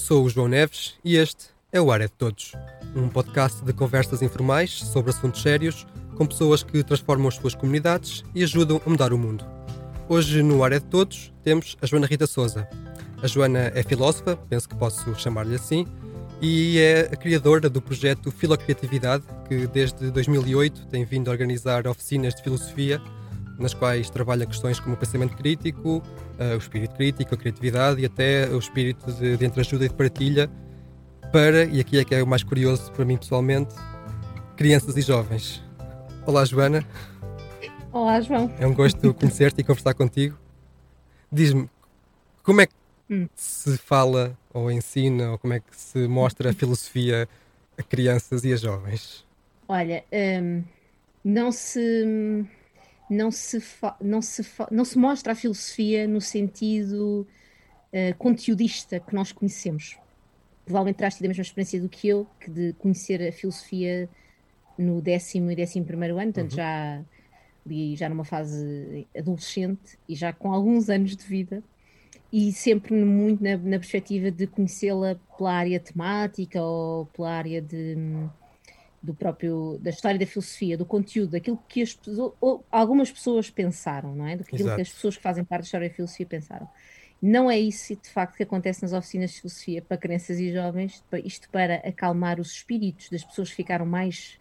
Eu sou o João Neves e este é o Área de Todos, um podcast de conversas informais sobre assuntos sérios com pessoas que transformam as suas comunidades e ajudam a mudar o mundo. Hoje no Área de Todos temos a Joana Rita Souza. A Joana é filósofa, penso que posso chamar-lhe assim, e é a criadora do projeto Filocriatividade, que desde 2008 tem vindo a organizar oficinas de filosofia nas quais trabalha questões como o pensamento crítico, uh, o espírito crítico, a criatividade e até o espírito de, de entreajuda e de partilha para, e aqui é que é o mais curioso para mim pessoalmente, crianças e jovens. Olá, Joana. Olá, João. É um gosto conhecer-te e conversar contigo. Diz-me, como é que hum. se fala ou ensina ou como é que se mostra a filosofia a crianças e a jovens? Olha, um, não se não se, não se, não se mostra a filosofia no sentido uh, conteudista que nós conhecemos. Provavelmente terás tido a mesma experiência do que eu, que de conhecer a filosofia no décimo e décimo primeiro ano, portanto uhum. já li já numa fase adolescente e já com alguns anos de vida e sempre muito na, na perspectiva de conhecê-la pela área temática ou pela área de do próprio da história da filosofia, do conteúdo, daquilo que as algumas pessoas pensaram, não é? Daquilo Exato. que as pessoas que fazem parte da história da filosofia pensaram. Não é isso, de facto, que acontece nas oficinas de filosofia para crianças e jovens, isto para acalmar os espíritos das pessoas que ficaram mais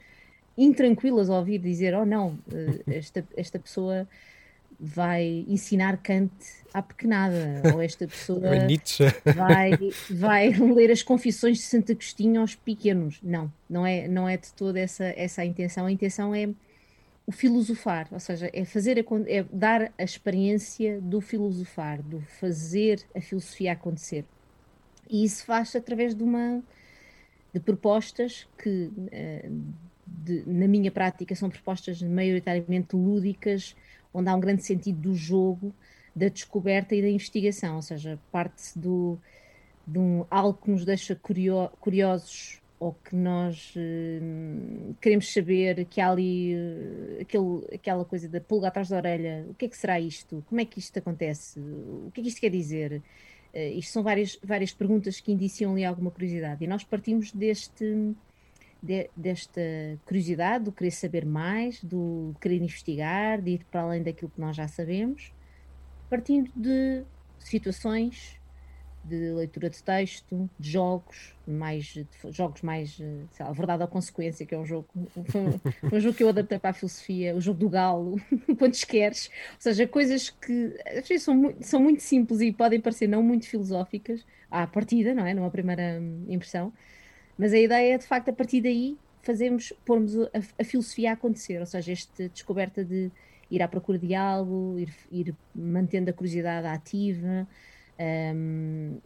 intranquilas ao ouvir dizer: Oh, não, eh, esta, esta pessoa vai ensinar Kant à pequenada, ou esta pessoa vai, vai ler as confissões de Santo Agostinho aos pequenos. Não, não é, não é de toda essa, essa a intenção. A intenção é o filosofar, ou seja, é fazer a, é dar a experiência do filosofar, do fazer a filosofia acontecer. E isso faz através de uma de propostas que eh, de, na minha prática são propostas maioritariamente lúdicas, onde há um grande sentido do jogo, da descoberta e da investigação, ou seja, parte-se do, de um, algo que nos deixa curio, curiosos ou que nós uh, queremos saber que há ali uh, aquele, aquela coisa da pulga atrás da orelha, o que é que será isto? Como é que isto acontece? O que é que isto quer dizer? Uh, isto são várias, várias perguntas que indiciam ali alguma curiosidade e nós partimos deste de, desta curiosidade, do querer saber mais, do querer investigar, de ir para além daquilo que nós já sabemos, partindo de situações de leitura de texto, de jogos, mais de jogos mais, sei lá, verdade ou consequência, que é um jogo, um, um jogo que eu adaptei para a filosofia, o jogo do galo, quantos queres, ou seja, coisas que às vezes são muito, são muito simples e podem parecer não muito filosóficas à partida, não é? Numa primeira impressão, mas a ideia é, de facto, a partir daí, fazermos, pormos a, a filosofia a acontecer, ou seja, esta descoberta de ir à procura de algo, ir, ir mantendo a curiosidade ativa, um,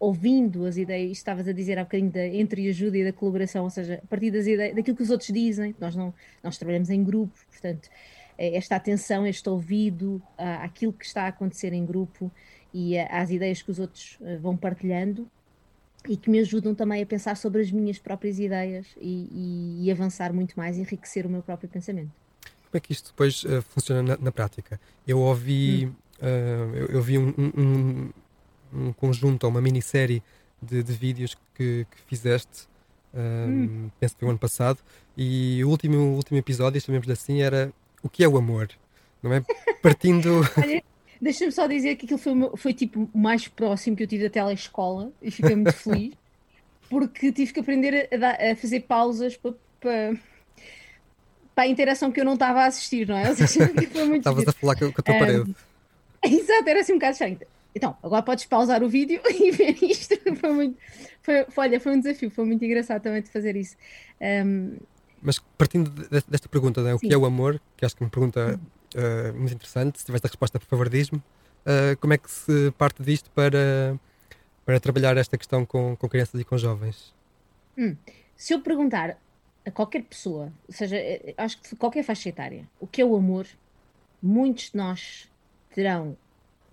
ouvindo as ideias, estavas a dizer há bocadinho da entreajuda e da colaboração, ou seja, a partir das ideias, daquilo que os outros dizem, nós, não, nós trabalhamos em grupo, portanto, é esta atenção, este ouvido àquilo que está a acontecer em grupo e às ideias que os outros eh, vão partilhando, e que me ajudam também a pensar sobre as minhas próprias ideias e, e, e avançar muito mais, enriquecer o meu próprio pensamento. Como é que isto depois uh, funciona na, na, prática? Eu ouvi, hum. uh, eu, eu, vi um, um, um, conjunto, uma minissérie de, de vídeos que, que fizeste, uh, hum. penso que foi o ano passado, e o último, o último episódio, chamemos assim, era o que é o amor? Não é? Partindo. Deixa-me só dizer que aquilo foi, foi tipo o mais próximo que eu tive da telescola e fiquei muito feliz porque tive que aprender a, dar, a fazer pausas para, para, para, a interação que eu não estava a assistir, não é? Estavas a falar com, com a tua um, parede. Exato, era assim um bocado estranho. Então, agora podes pausar o vídeo e ver isto. Foi muito. Foi, foi, olha, foi um desafio, foi muito engraçado também de fazer isso. Um, Mas partindo desta pergunta, né, o que é o amor, que acho que é uma pergunta uh, muito interessante. Se tivesse a resposta, por favor, diz-me. Uh, como é que se parte disto para, para trabalhar esta questão com, com crianças e com jovens? Hum. Se eu perguntar a qualquer pessoa, ou seja, eh, acho que qualquer faixa etária, o que é o amor, muitos de nós terão,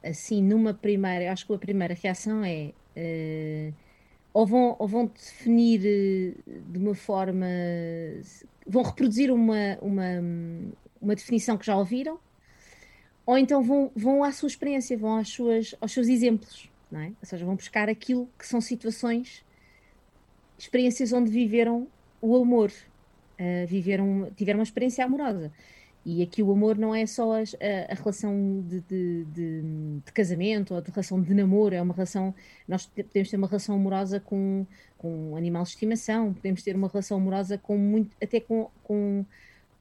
assim, numa primeira, acho que a primeira reação é. Uh, ou vão, ou vão definir de uma forma. vão reproduzir uma, uma, uma definição que já ouviram, ou então vão, vão à sua experiência, vão às suas, aos seus exemplos. não é? Ou seja, vão buscar aquilo que são situações, experiências onde viveram o amor, uh, viveram, tiveram uma experiência amorosa. E aqui o amor não é só a, a, a relação de, de, de, de, casamento ou de relação de namoro, é uma relação. Nós podemos ter uma relação amorosa com, com um animal de estimação, podemos ter uma relação amorosa com muito, até com, com,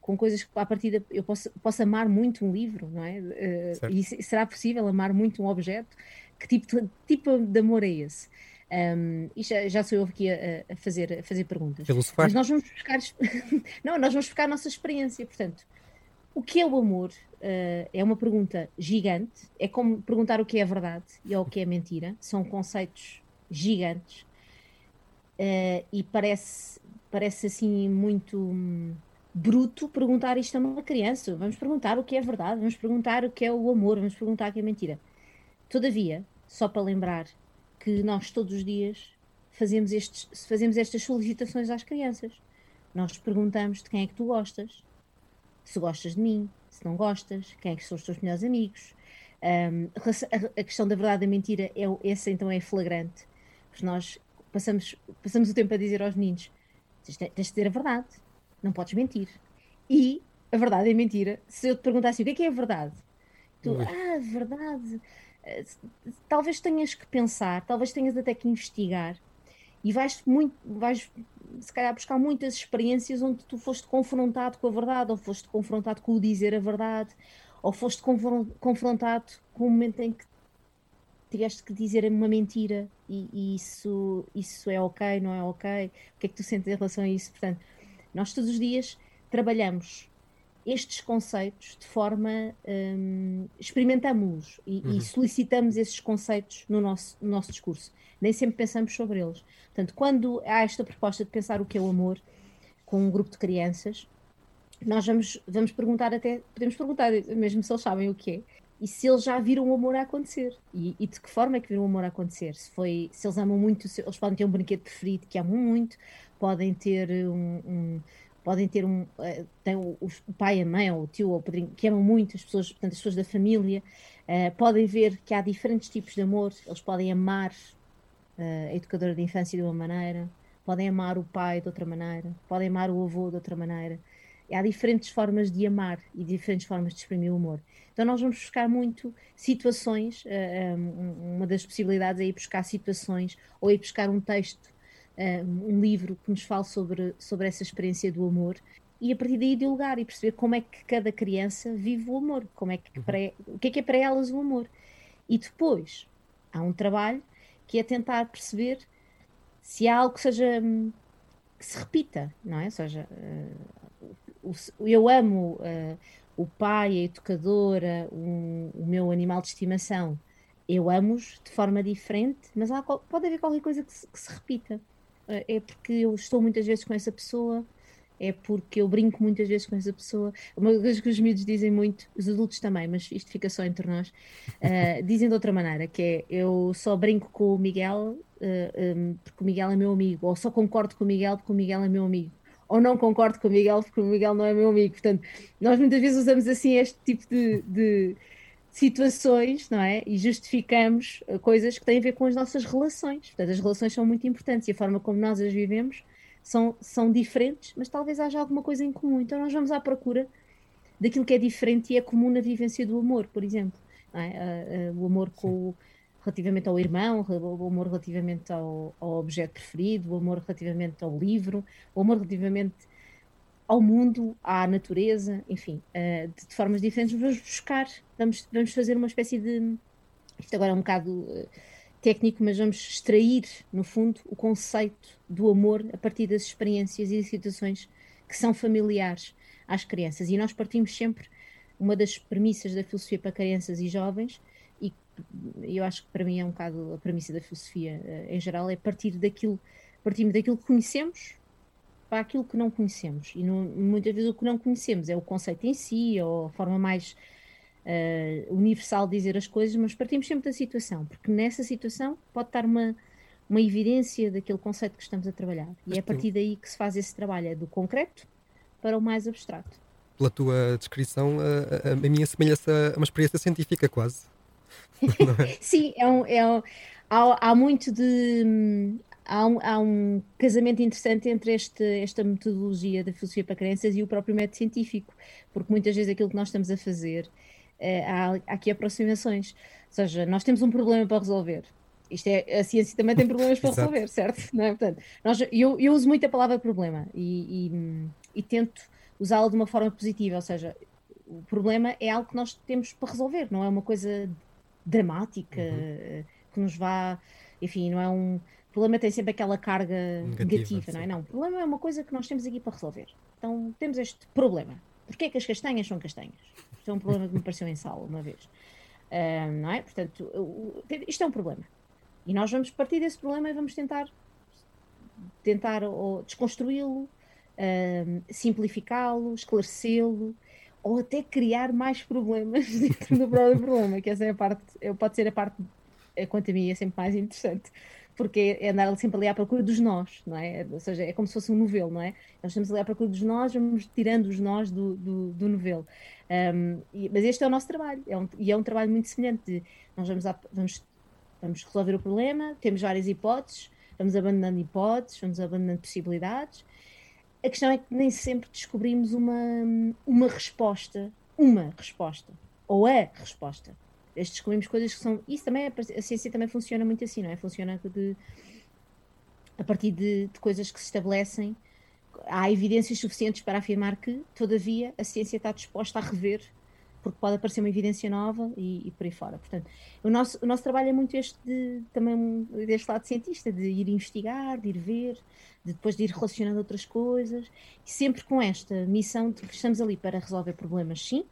com coisas que, à partida, eu posso, posso amar muito um livro, não é? Uh, e será possível amar muito um objeto? Que tipo de, tipo de amor é esse? Um, e já, já, sou eu aqui a, a, fazer, a fazer perguntas. Mas nós vamos buscar. não, nós vamos buscar a nossa experiência, portanto o que é o amor? Uh, é uma pergunta gigante. É como perguntar o que é verdade e o que é mentira. São conceitos gigantes. Uh, e parece, parece assim muito hum, bruto perguntar isto a uma criança. Vamos perguntar o que é verdade, vamos perguntar o que é o amor, vamos perguntar o que é mentira. Todavia, só para lembrar que nós todos os dias fazemos, estes, fazemos estas solicitações às crianças. Nós perguntamos de quem é que tu gostas, se gostas de mim, se não gostas, quem é que são os teus melhores amigos. Um, a, questão da verdade e da mentira, é, essa então é flagrante, porque nós passamos, passamos o tempo a dizer aos meninos: tens, tens de dizer a verdade, não podes mentir. E a verdade a mentira, se eu te perguntasse o que é que é a verdade, tu, Ui. ah, verdade, eh, talvez tenhas que pensar, talvez tenhas até que investigar e vais muito, vais se calhar buscar muitas experiências onde tu foste confrontado com a verdade, ou foste confrontado com o dizer a verdade, ou foste confrontado com o momento em que tiveste que dizer uma mentira e, e, isso, isso é ok, não é ok? O que é que tu sentes em relação a isso? Portanto, nós todos os dias trabalhamos estes conceitos de forma um, experimentamos e, uhum. e, solicitamos esses conceitos no nosso, no nosso discurso. Nem sempre pensamos sobre eles. Portanto, quando há esta proposta de pensar o que é o amor com um grupo de crianças, nós vamos, vamos perguntar até, podemos perguntar mesmo se eles sabem o que é, e se eles já viram o amor a acontecer e, e, de que forma é que viram o amor a acontecer se foi se eles amam muito se, eles podem ter um brinquedo preferido que amam muito podem ter um, um podem ter um uh, tem o, o, pai a mãe ou o tio ou o padrinho que amam muito as pessoas portanto as pessoas da família uh, podem ver que há diferentes tipos de amor eles podem amar a educadora de infância de uma maneira, podem amar o pai de outra maneira, podem amar o avô de outra maneira. Há diferentes formas de amar e diferentes formas de exprimir o amor. Então nós vamos buscar muito situações, uma das possibilidades é ir buscar situações ou ir buscar um texto, um livro que nos fale sobre, sobre essa experiência do amor e a partir daí dialogar e perceber como é que cada criança vive o amor, como é que uhum. para, o que é que é para elas o amor. E depois há um trabalho que é tentar perceber se há algo que seja hum, que se repita, não é? Ou seja, uh, o, eu amo uh, o pai, a educadora, um, o meu animal de estimação, eu amo-os de forma diferente, mas há, pode haver qualquer coisa que se, que se repita. É porque eu estou muitas vezes com essa pessoa, é porque eu brinco muitas vezes com essa pessoa. Uma coisa que os miúdos dizem muito, os adultos também, mas isto fica só entre nós, uh, dizem de outra maneira, que é eu só brinco com o Miguel uh, um, porque o Miguel é meu amigo, ou só concordo com o Miguel porque o Miguel é meu amigo, ou não concordo com o Miguel porque o Miguel não é meu amigo. Portanto, nós muitas vezes usamos assim este tipo de, de situações, não é? E justificamos eh, coisas que têm a ver com as nossas relações. Portanto, as relações são muito importantes e a forma como nós as vivemos são, são diferentes, mas talvez haja alguma coisa em comum. Então nós vamos à procura daquilo que é diferente e é comum na vivência do amor, por exemplo. É? Uh, uh, o amor com, relativamente ao irmão, o amor relativamente ao, ao, objeto preferido, o amor relativamente ao livro, o amor relativamente ao mundo, à natureza, enfim, uh, de, de, formas diferentes. Vamos buscar, vamos, vamos fazer uma espécie de. Isto agora é um bocado técnico, mas vamos extrair, no fundo, o conceito do amor a partir das experiências e situações que são familiares às crianças. E nós partimos sempre, uma das premissas da filosofia para crianças e jovens, e eu acho que para mim é um bocado a premissa da filosofia uh, em geral, é partir daquilo, partimos daquilo que conhecemos para aquilo que não conhecemos. E no, muitas vezes o que não conhecemos é o conceito em si, ou a forma mais uh, universal de dizer as coisas, mas partimos sempre da situação, porque nessa situação pode estar uma, uma evidência daquele conceito que estamos a trabalhar. E é a partir daí que se faz esse trabalho, é do concreto para o mais abstrato. Pela tua descrição, a, a, a minha semelhança a uma experiência científica, quase. é? Sim, é um, é um, há, há muito de. Há um, há um, casamento interessante entre este, esta metodologia da filosofia para crenças e o próprio método científico, porque muitas vezes aquilo que nós estamos a fazer, é, há, há aqui aproximações. Ou seja, nós temos um problema para resolver. Isto é, a ciência também tem problemas para resolver, certo? Não é? Portanto, nós, eu, eu uso muito a palavra problema e, e, e tento usá-la de uma forma positiva, ou seja, o problema é algo que nós temos para resolver, não é uma coisa dramática uhum. que nos vá, enfim, não é um o problema tem sempre aquela carga negativa, negativa não é? Não, o problema é uma coisa que nós temos aqui para resolver. Então temos este problema. Porquê é que as castanhas são castanhas? Isto é um problema que me pareceu em sala uma vez. Uh, não é? Portanto, isto é um problema. E nós vamos partir desse problema e vamos tentar tentar desconstruí-lo, uh, simplificá-lo, esclarecê-lo, ou até criar mais problemas dentro do próprio problema, que essa é a parte, pode ser a parte, quanto a mim, é sempre mais interessante, porque é andar sempre ali à procura dos nós, não é? Ou seja, é como se fosse um novelo, não é? Nós estamos ali à procura dos nós, vamos tirando os nós do, do, do novelo. Um, e, mas este é o nosso trabalho, é um, e é um trabalho muito semelhante. De, nós vamos, a, vamos, vamos resolver o problema, temos várias hipóteses, vamos abandonando hipóteses, vamos abandonando possibilidades, a questão é que nem sempre descobrimos uma, uma resposta, uma resposta, ou a resposta. Descobrimos coisas que são. Isso também é, a ciência também funciona muito assim, não é? Funciona de, a partir de, de coisas que se estabelecem. Há evidências suficientes para afirmar que, todavia, a ciência está disposta a rever porque pode aparecer uma evidência nova e, e, por aí fora. Portanto, o nosso, o nosso trabalho é muito este de, também deste lado cientista, de ir investigar, de ir ver, de depois de ir relacionando outras coisas, e sempre com esta missão de que estamos ali para resolver problemas, sim,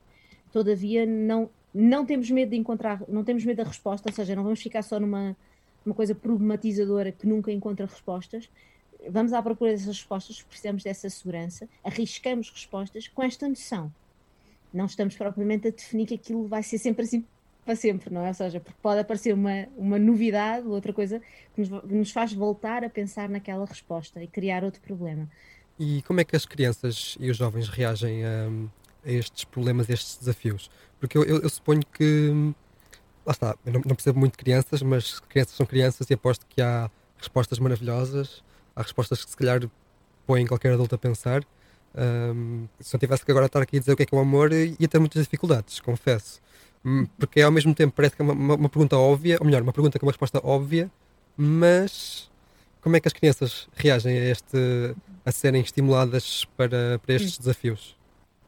todavia não, não temos medo de encontrar, não temos medo da resposta, ou seja, não vamos ficar só numa uma coisa problematizadora que nunca encontra respostas, vamos à procura dessas respostas, precisamos dessa segurança, arriscamos respostas com esta noção não estamos propriamente a definir que aquilo vai ser sempre assim para sempre, não é? Ou seja, porque pode aparecer uma, uma novidade, outra coisa, que nos, nos faz voltar a pensar naquela resposta e criar outro problema. E como é que as crianças e os jovens reagem a, a estes problemas, a estes desafios? Porque eu, eu, eu suponho que. Lá está, eu não, não, percebo muito de crianças, mas crianças são crianças e aposto que há respostas maravilhosas, há respostas que se calhar põem qualquer adulto a pensar. Um, se não tivesse que agora estar aqui a dizer o que é que é o amor, ia ter muitas dificuldades, confesso. Hum, porque ao mesmo tempo parece que é uma, uma, uma, pergunta óbvia, ou melhor, uma pergunta com uma resposta óbvia, mas como é que as crianças reagem a, este, a serem estimuladas para, para estes hum. desafios?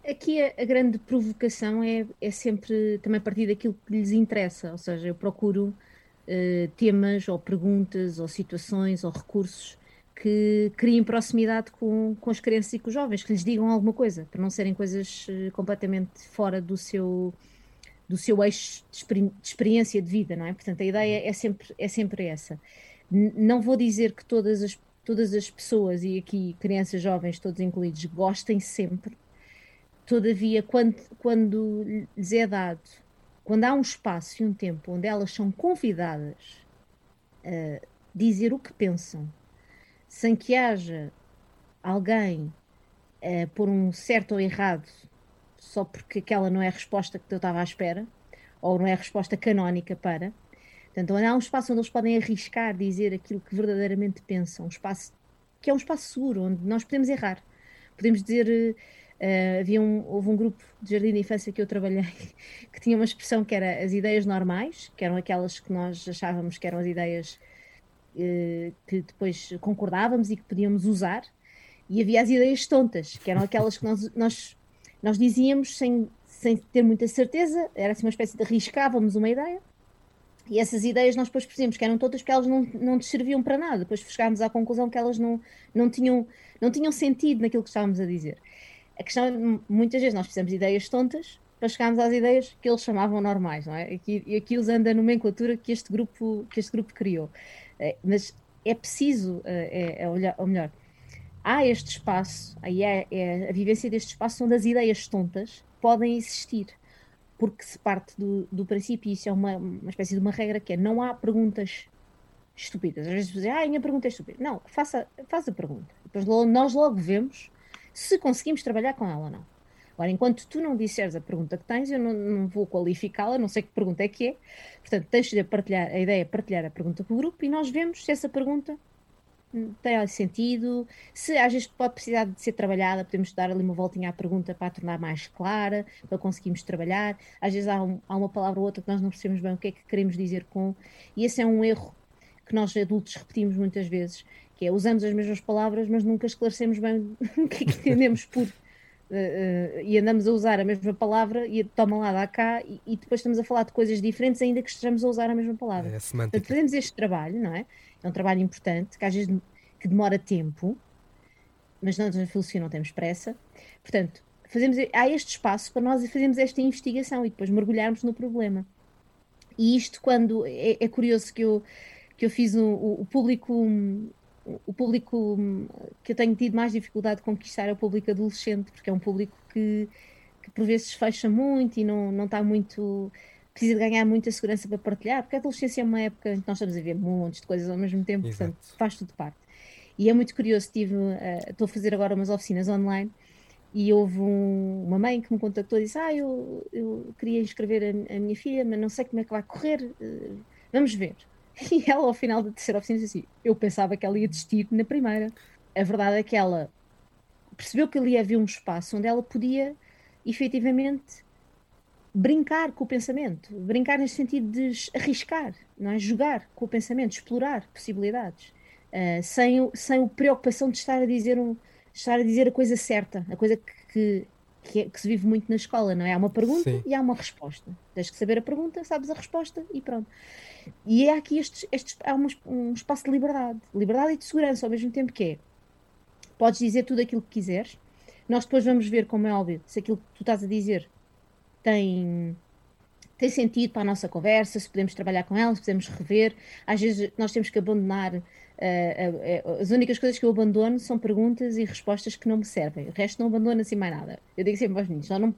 Aqui a, a, grande provocação é, é sempre também partir daquilo que lhes interessa, ou seja, eu procuro uh, temas ou perguntas ou situações ou recursos que criem proximidade com, com as crianças e com os jovens, que lhes digam alguma coisa, para não serem coisas uh, completamente fora do seu do seu eixo de, experi de, experiência de vida, não é? Portanto, a ideia é sempre, é sempre essa. N não vou dizer que todas as, todas as pessoas, e aqui crianças, jovens, todos incluídos, gostem sempre, todavia, quando, quando lhes é dado, quando há um espaço e um tempo onde elas são convidadas a dizer o que pensam, sem que haja alguém uh, por um certo ou errado, só porque aquela não é a resposta que eu estava à espera, ou não é a resposta canónica para. Portanto, há um espaço onde eles podem arriscar dizer aquilo que verdadeiramente pensam, um espaço que é um espaço seguro, onde nós podemos errar. Podemos dizer. Uh, havia um, houve um grupo de jardim de infância que eu trabalhei que tinha uma expressão que era as ideias normais, que eram aquelas que nós achávamos que eram as ideias eh, que depois concordávamos e que podíamos usar, e havia as ideias tontas, que eram aquelas que nós, nós, nós dizíamos sem, sem ter muita certeza, era assim uma espécie de arriscávamos uma ideia, e essas ideias nós depois percebemos que eram tontas porque elas não, não serviam para nada. Depois chegámos à conclusão que elas não, não, tinham, não tinham sentido naquilo que estávamos a dizer. A questão é, muitas vezes nós fizemos ideias tontas para chegarmos às ideias que eles chamavam normais, não é? E aqui usando a nomenclatura que este grupo, que este grupo criou. É, mas é preciso, é, é olhar, ou melhor, há este espaço, aí é, é, a vivência deste espaço onde as ideias tontas podem existir, porque se parte do, do princípio, isso é uma, uma espécie de uma regra que é não há perguntas estúpidas. Às vezes dizem, ah, a minha pergunta é estúpida. Não, faça, faça a pergunta. Depois nós logo vemos se conseguimos trabalhar com ela ou não. Ora, enquanto tu não disseres a pergunta que tens, eu não, não vou qualificá-la, não sei que pergunta é que é. Portanto, tens de partilhar, a ideia é partilhar a pergunta com o grupo e nós vemos se essa pergunta tem sentido, se às vezes pode precisar de ser trabalhada, podemos dar ali uma voltinha à pergunta para a tornar mais clara, para conseguirmos trabalhar. Às vezes há, um, há uma palavra ou outra que nós não percebemos bem o que é que queremos dizer com, e esse é um erro que nós adultos repetimos muitas vezes, que é usamos as mesmas palavras, mas nunca esclarecemos bem o que é que entendemos por. Uh, uh, e andamos a usar a mesma palavra e toma lá, dá cá, e, e, depois estamos a falar de coisas diferentes, ainda que estejamos a usar a mesma palavra. É Portanto, fazemos este trabalho, não é? É um trabalho importante, que às vezes que demora tempo, mas nós na filosofia não temos pressa. Portanto, fazemos, há este espaço para nós fazermos esta investigação e depois mergulharmos no problema. E isto, quando. É, é curioso que eu, que eu fiz o, o, público. O público que eu tenho tido mais dificuldade de conquistar é o público adolescente, porque é um público que, que por vezes fecha muito e não, não está muito precisa de ganhar muita segurança para partilhar, porque a adolescência é uma época em que nós estamos a ver montes de coisas ao mesmo tempo, Exato. portanto faz tudo parte. E é muito curioso, tive, uh, estou a fazer agora umas oficinas online e houve um, uma mãe que me contactou e disse: Ah, eu, eu queria inscrever a, a, minha filha, mas não sei como é que vai correr, uh, vamos ver. E ela, ao final da terceira oficina, disse assim: Eu pensava que ela ia desistir na primeira. A verdade é que ela percebeu que ali havia um espaço onde ela podia efetivamente brincar com o pensamento, brincar nesse sentido de arriscar, não é? jogar com o pensamento, explorar possibilidades, uh, sem, sem a preocupação de estar a dizer um, estar a dizer a coisa certa, a coisa que, que, é, que se vive muito na escola, não é? Há uma pergunta Sim. e há uma resposta. Tens que saber a pergunta, sabes a resposta e pronto. E é aqui estes, estes, há um, um espaço de liberdade, liberdade e de segurança ao mesmo tempo que é. Podes dizer tudo aquilo que quiseres. Nós depois vamos ver, como é óbvio, se aquilo que tu estás a dizer tem, tem sentido para a nossa conversa, se podemos trabalhar com ela, se podemos rever. Às vezes nós temos que abandonar. Uh, uh, as únicas coisas que eu abandono são perguntas e respostas que não me servem. O resto não abandono assim mais nada. Eu digo sempre aos meninos: não,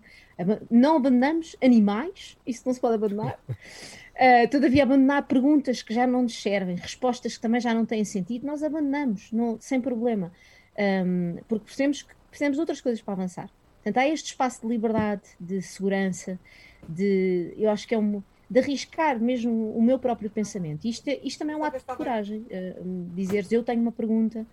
não abandonamos animais, isso não se pode abandonar. Uh, todavia, abandonar perguntas que já não nos servem, respostas que também já não têm sentido, nós abandonamos, não, sem problema. Um, porque percebemos que precisamos de outras coisas para avançar. Portanto, há este espaço de liberdade, de segurança, de, eu acho que é um, de arriscar mesmo o meu próprio pensamento. Isto, é, isto também é um ato de coragem. Uh, dizeres, eu tenho uma pergunta,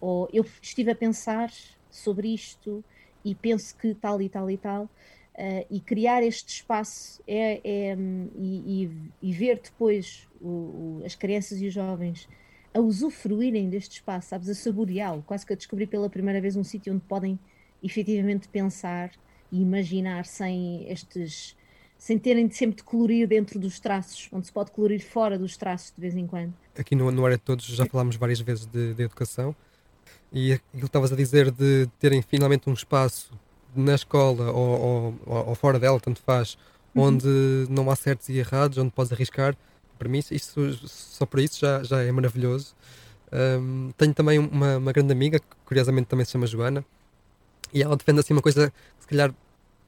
ou eu estive a pensar sobre isto e penso que tal e tal e tal. Uh, e criar este espaço é, é um, e, e, e, ver depois o, o, as crianças e os jovens a usufruírem deste espaço, sabes, a saboreá-lo. Quase que a descobri pela primeira vez um sítio onde podem efetivamente pensar e imaginar sem estes sem terem de sempre de colorir dentro dos traços, onde se pode colorir fora dos traços de vez em quando. Aqui no, no Área de Todos já falámos várias vezes de, de educação e aquilo que estavas a dizer de terem finalmente um espaço na escola ou, ou, ou fora dela, tanto faz, uhum. onde não há certos e errados, onde podes arriscar, para mim isso, só por isso já, já é maravilhoso. Um, tenho também uma, uma grande amiga, que curiosamente também se chama Joana, e ela defende assim uma coisa que se calhar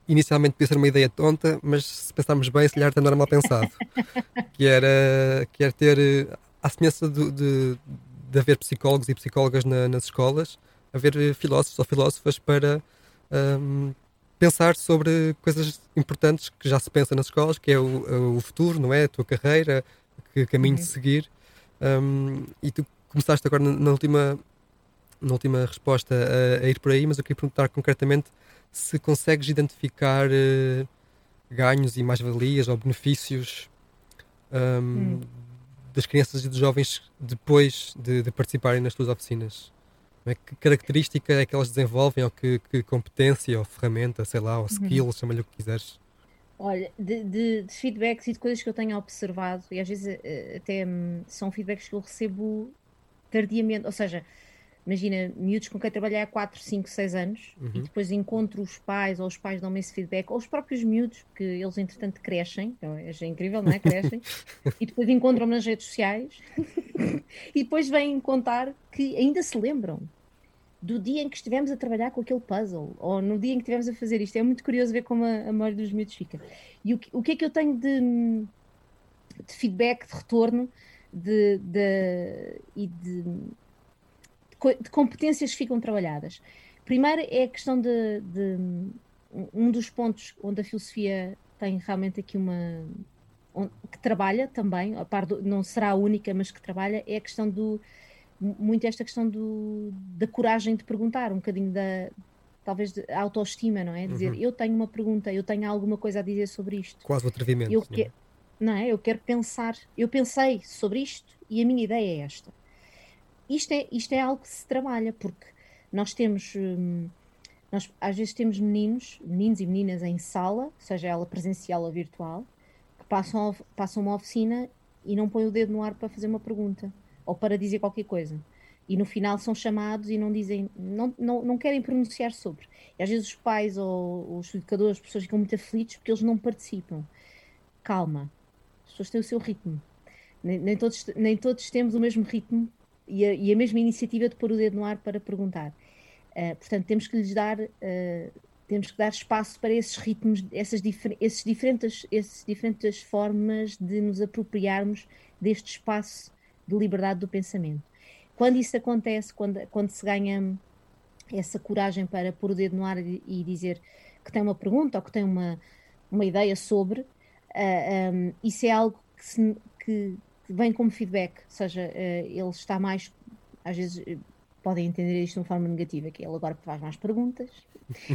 inicialmente podia ser uma ideia tonta, mas se pensarmos bem, se calhar até não era mal pensado. que era, que era ter, à semelhança de, de, de haver psicólogos e psicólogas na, nas escolas, haver filósofos ou filósofas para um, pensar sobre coisas importantes que já se pensa nas escolas, que é o, o futuro, não é? A tua carreira, que caminho uhum. de seguir. Um, e tu começaste agora na, na última na última resposta a, a, ir por aí, mas eu queria perguntar concretamente se consegues identificar uh, ganhos e mais-valias ou benefícios um, hum. das crianças e dos jovens depois de, de, participarem nas tuas oficinas. É? Que característica é que elas desenvolvem, ou que, que competência, ou ferramenta, sei lá, ou uhum. skill, uhum. chama-lhe o que quiseres? Olha, de, de, de, feedbacks e de coisas que eu tenho observado, e às vezes uh, até um, são feedbacks que eu recebo tardiamente, ou seja, imagina, miúdos com quem trabalhei há 4, 5, 6 anos uhum. e depois encontro os pais ou os pais dão-me esse feedback, ou os próprios miúdos, porque eles entretanto crescem, então é, é incrível, não é? Crescem, e depois encontram-me nas redes sociais e depois vêm contar que ainda se lembram do dia em que estivemos a trabalhar com aquele puzzle, ou no dia em que estivemos a fazer isto. É muito curioso ver como a, a maioria dos miúdos fica. E o, o que é que eu tenho de, de feedback, de retorno de, de, e de de competências que ficam trabalhadas. Primeiro é a questão de, de um dos pontos onde a filosofia tem realmente aqui uma. que trabalha também, a par do, não será a única, mas que trabalha, é a questão do. muito esta questão do, da coragem de perguntar, um bocadinho da. talvez de autoestima, não é? Dizer, uhum. eu tenho uma pergunta, eu tenho alguma coisa a dizer sobre isto. Quase o atrevimento. Eu não, é? não é? Eu quero pensar, eu pensei sobre isto e a minha ideia é esta. Isto é, isto é algo que se trabalha, porque nós temos. Hum, nós às vezes temos meninos, meninos e meninas em sala, seja ela presencial ou virtual, que passam, passam uma oficina e não põem o dedo no ar para fazer uma pergunta ou para dizer qualquer coisa. E no final são chamados e não dizem, não, não, não querem pronunciar sobre. E às vezes os pais ou os educadores, as pessoas ficam muito aflitos porque eles não participam. Calma, as pessoas têm o seu ritmo. Nem, nem todos, nem todos temos o mesmo ritmo e a, e a mesma iniciativa de pôr o dedo no ar para perguntar. Uh, portanto, temos que lhes dar, uh, temos que dar espaço para esses ritmos, essas difer esses diferentes, esses diferentes formas de nos apropriarmos deste espaço de liberdade do pensamento. Quando isso acontece, quando, quando se ganha essa coragem para pôr o dedo no ar e, dizer que tem uma pergunta ou que tem uma, uma ideia sobre, uh, ah, um, isso é algo que, se, que, vem como feedback, ou seja, ele está mais, às vezes podem entender isto de uma forma negativa, que ele agora faz mais perguntas,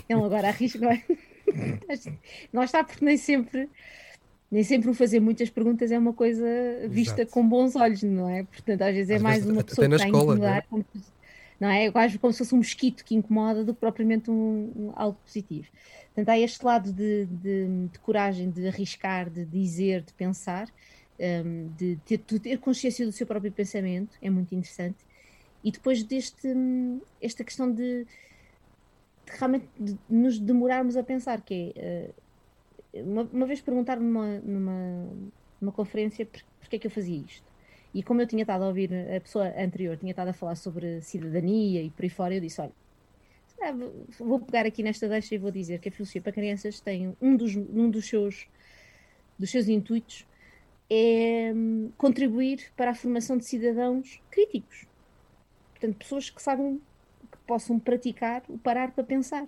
ele agora arrisca, não é? Está porque nem sempre nem sempre o fazer muitas perguntas é uma coisa vista Exato. com bons olhos, não é? Portanto, às vezes é às mais vezes, uma pessoa que está a incomodar, não é? não é? Quase como se fosse um mosquito que incomoda do que propriamente um, um algo positivo. Portanto, há este lado de, de, de, coragem, de arriscar, de dizer, de pensar, um, de, ter, de ter consciência do seu próprio pensamento, é muito interessante. E depois deste esta questão de, de realmente de nos demorarmos a pensar, que é uh, uma, uma, vez perguntar numa, numa, numa conferência porque é que eu fazia isto. E como eu tinha estado a ouvir a pessoa anterior, tinha estado a falar sobre cidadania e por aí fora, eu disse: olha, vou pegar aqui nesta deixa e vou dizer que a filosofia para crianças tem um dos, um dos, seus, dos seus intuitos é hum, contribuir para a formação de cidadãos críticos. Portanto, pessoas que sabem, que possam praticar o parar para pensar. Ou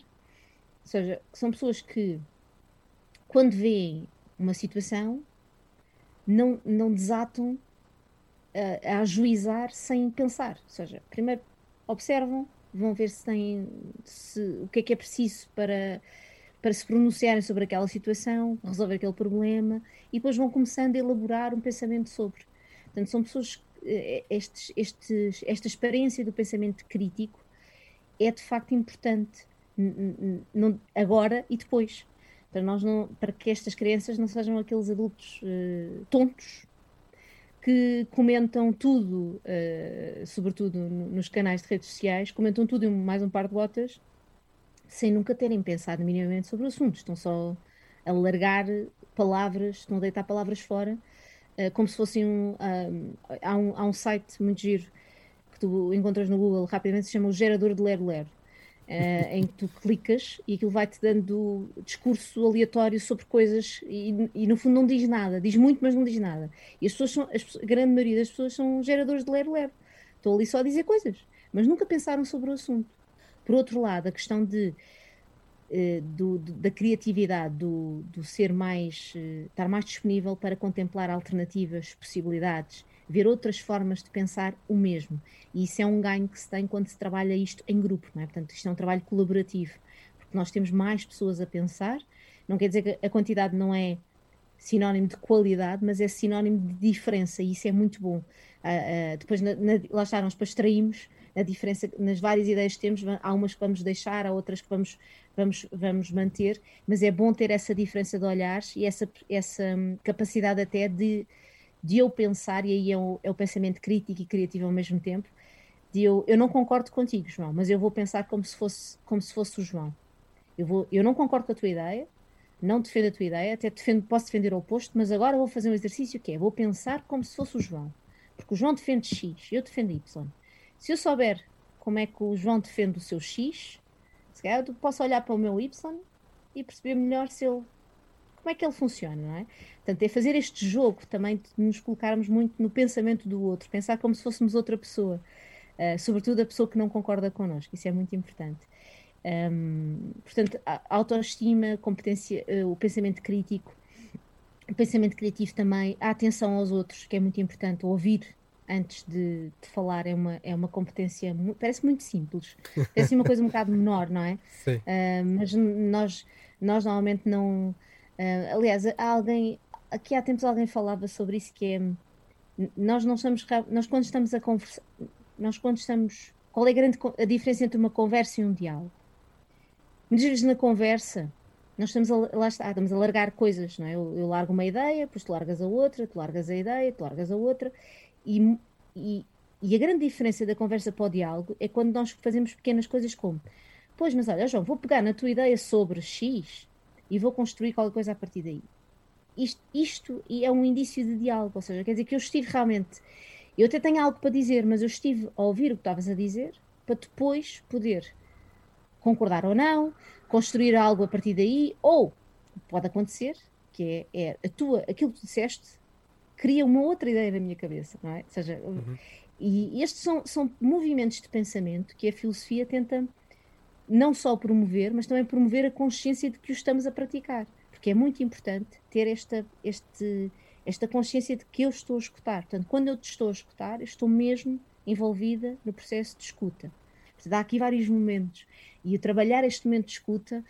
seja, são pessoas que, quando veem uma situação, não, não desatam a, a ajuizar sem pensar. Ou seja, primeiro observam, vão ver se têm se, o que é que é preciso para, para se pronunciarem sobre aquela situação, resolver aquele problema, e depois vão começando a elaborar um pensamento sobre. Portanto, são pessoas eh, estes, estes, esta experiência do pensamento crítico é de facto importante agora e depois para nós não para que estas crianças não sejam aqueles adultos uh, tontos que comentam tudo, uh, sobretudo nos canais de redes sociais, comentam tudo em mais um par de botas, sem nunca terem pensado minimamente sobre o assunto. Estão só a largar palavras, estão a deitar palavras fora eh, como se fosse um, um, há um. Há um site muito giro que tu encontras no Google rapidamente, se chama o Gerador de Lero Lero. Uh, em que tu clicas e aquilo vai-te dando discurso aleatório sobre coisas e, e, no fundo não diz nada, diz muito, mas não diz nada. E as pessoas são, as, a grande maioria das pessoas são geradores de lero. Estão ali só a dizer coisas, mas nunca pensaram sobre o assunto. Por outro lado, a questão de eh, do, da criatividade, do, do ser mais, uh, estar mais disponível para contemplar alternativas, possibilidades, ver outras formas de pensar o mesmo. E isso é um ganho que se tem quando se trabalha isto em grupo, não é? Portanto, isto é um trabalho colaborativo, porque nós temos mais pessoas a pensar, não quer dizer que a quantidade não é sinónimo de qualidade, mas é sinónimo de diferença, e isso é muito bom. Uh, depois, na, na, lá está, nós depois extraímos a diferença nas várias ideias que temos, há umas que vamos deixar, há outras que vamos, vamos, vamos manter, mas é bom ter essa diferença de olhares e essa, essa hum, capacidade até de, de eu pensar, e aí é o, é o pensamento crítico e criativo ao mesmo tempo, de eu, eu não concordo contigo, João, mas eu vou pensar como se fosse, como se fosse o João. Eu, vou, eu não concordo com a tua ideia, não defendo a tua ideia, até defendo, posso defender o oposto, mas agora vou fazer um exercício que é, vou pensar como se fosse o João. Porque o João defende X, eu defendo Y. Se eu souber como é que o João defende o seu X, se calhar eu posso olhar para o meu Y e perceber melhor se ele como é que ele funciona, não é? Portanto, é fazer este jogo também de nos colocarmos muito no pensamento do outro, pensar como se fôssemos outra pessoa, uh, sobretudo a pessoa que não concorda connosco, isso é muito importante. Um, portanto, a autoestima, competência, uh, o pensamento crítico, o pensamento criativo também, a atenção aos outros, que é muito importante, ouvir antes de, de, falar é uma, é uma competência, parece muito simples, parece uma coisa um bocado menor, não é? Sim. Uh, mas nós, nós normalmente não. Uh, aliás, há alguém, aqui há tempos alguém falava sobre isso, que é. Nós não estamos. Nós quando estamos a conversar. Nós quando estamos. Qual é a, grande, a diferença entre uma conversa e um diálogo? Muitas vezes na conversa, nós estamos a, lá está, estamos a largar coisas, não é? Eu, eu largo uma ideia, depois tu largas a outra, tu largas a ideia, tu largas a outra, e, e, e, a grande diferença da conversa para o diálogo é quando nós fazemos pequenas coisas como pois, mas olha, João, vou pegar na tua ideia sobre X e vou construir qualquer coisa a partir daí. Isto, isto é um indício de diálogo, ou seja, quer dizer que eu estive realmente, eu até tenho algo para dizer, mas eu estive a ouvir o que estavas a dizer para depois poder concordar ou não, construir algo a partir daí, ou pode acontecer que é, é a tua, aquilo que tu disseste cria uma outra ideia na minha cabeça, não é? Ou seja, uhum. e estes são, são movimentos de pensamento que a filosofia tenta não só promover, mas também promover a consciência de que o estamos a praticar, porque é muito importante ter esta, este, esta consciência de que eu estou a escutar. Portanto, quando eu te estou a escutar, eu estou mesmo envolvida no processo de escuta. Portanto, há aqui vários momentos. E o trabalhar este momento de escuta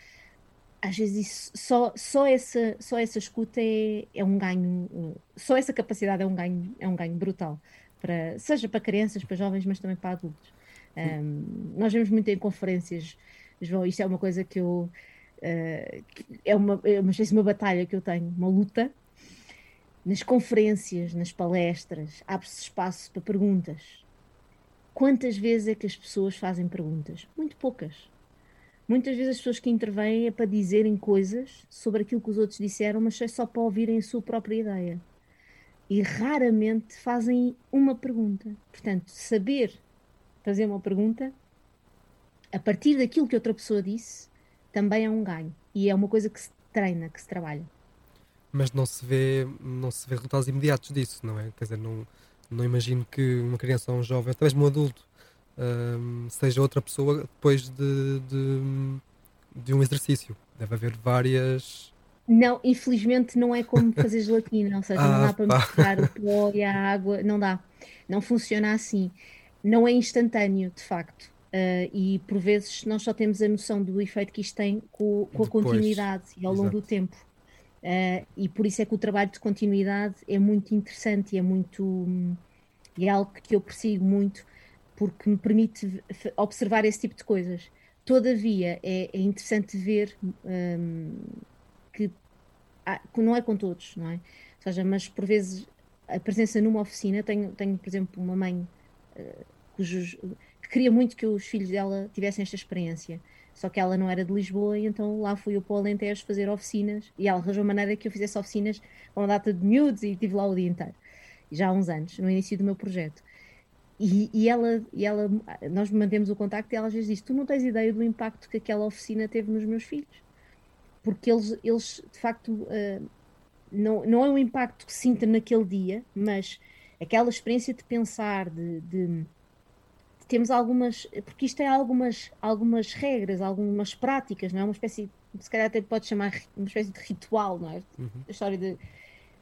às vezes só, só, essa, só essa escuta é, é um ganho, só essa capacidade é um ganho, é um ganho brutal, para, seja para crianças, para jovens, mas também para adultos. Um, nós vemos muito em conferências, João, isto é uma coisa que eu. Uh, é, uma, é uma de uma batalha que eu tenho, uma luta. Nas conferências, nas palestras, abre-se espaço para perguntas. Quantas vezes é que as pessoas fazem perguntas? Muito poucas Muitas vezes as pessoas que intervêm é para dizerem coisas sobre aquilo que os outros disseram, mas é só para ouvirem a sua própria ideia. E raramente fazem uma pergunta. Portanto, saber fazer uma pergunta a partir daquilo que outra pessoa disse também é um ganho. E é uma coisa que se treina, que se trabalha. Mas não se vê, não se vê resultados imediatos disso, não é? Quer dizer, não, não imagino que uma criança ou um jovem, até mesmo um adulto, um, seja outra pessoa depois de, de, de, um exercício. Deve haver várias. Não, infelizmente não é como fazer gelatina, ou seja, ah, não dá para misturar o pó e a água, não dá. Não funciona assim. Não é instantâneo, de facto. Uh, e por vezes nós só temos a noção do efeito que isto tem com, com a continuidade e ao longo Exato. do tempo. Uh, e por isso é que o trabalho de continuidade é muito interessante e é muito. e é algo que eu persigo muito, porque me permite observar esse tipo de coisas. Todavia, é, é interessante ver um, que, há, não é com todos, não é? Ou seja, mas por vezes a presença numa oficina, tenho, tenho por exemplo, uma mãe uh, cujos, que queria muito que os filhos dela tivessem esta experiência, só que ela não era de Lisboa, e então lá fui eu para o Alentejo fazer oficinas, e ela arranjou maneira que eu fizesse oficinas com uma data de miúdos, e estive lá o dia inteiro, já há uns anos, no início do meu projeto. E, e, ela, e ela, nós mantemos o contacto e ela às vezes diz: Tu não tens ideia do impacto que aquela oficina teve nos meus filhos. Porque eles, eles de facto, uh, não, não é um impacto que sinta naquele dia, mas aquela experiência de pensar, de, de, de temos algumas, porque isto é algumas, algumas regras, algumas práticas, não é? Uma espécie, se calhar até pode chamar uma espécie de ritual, não é? Uhum. A história de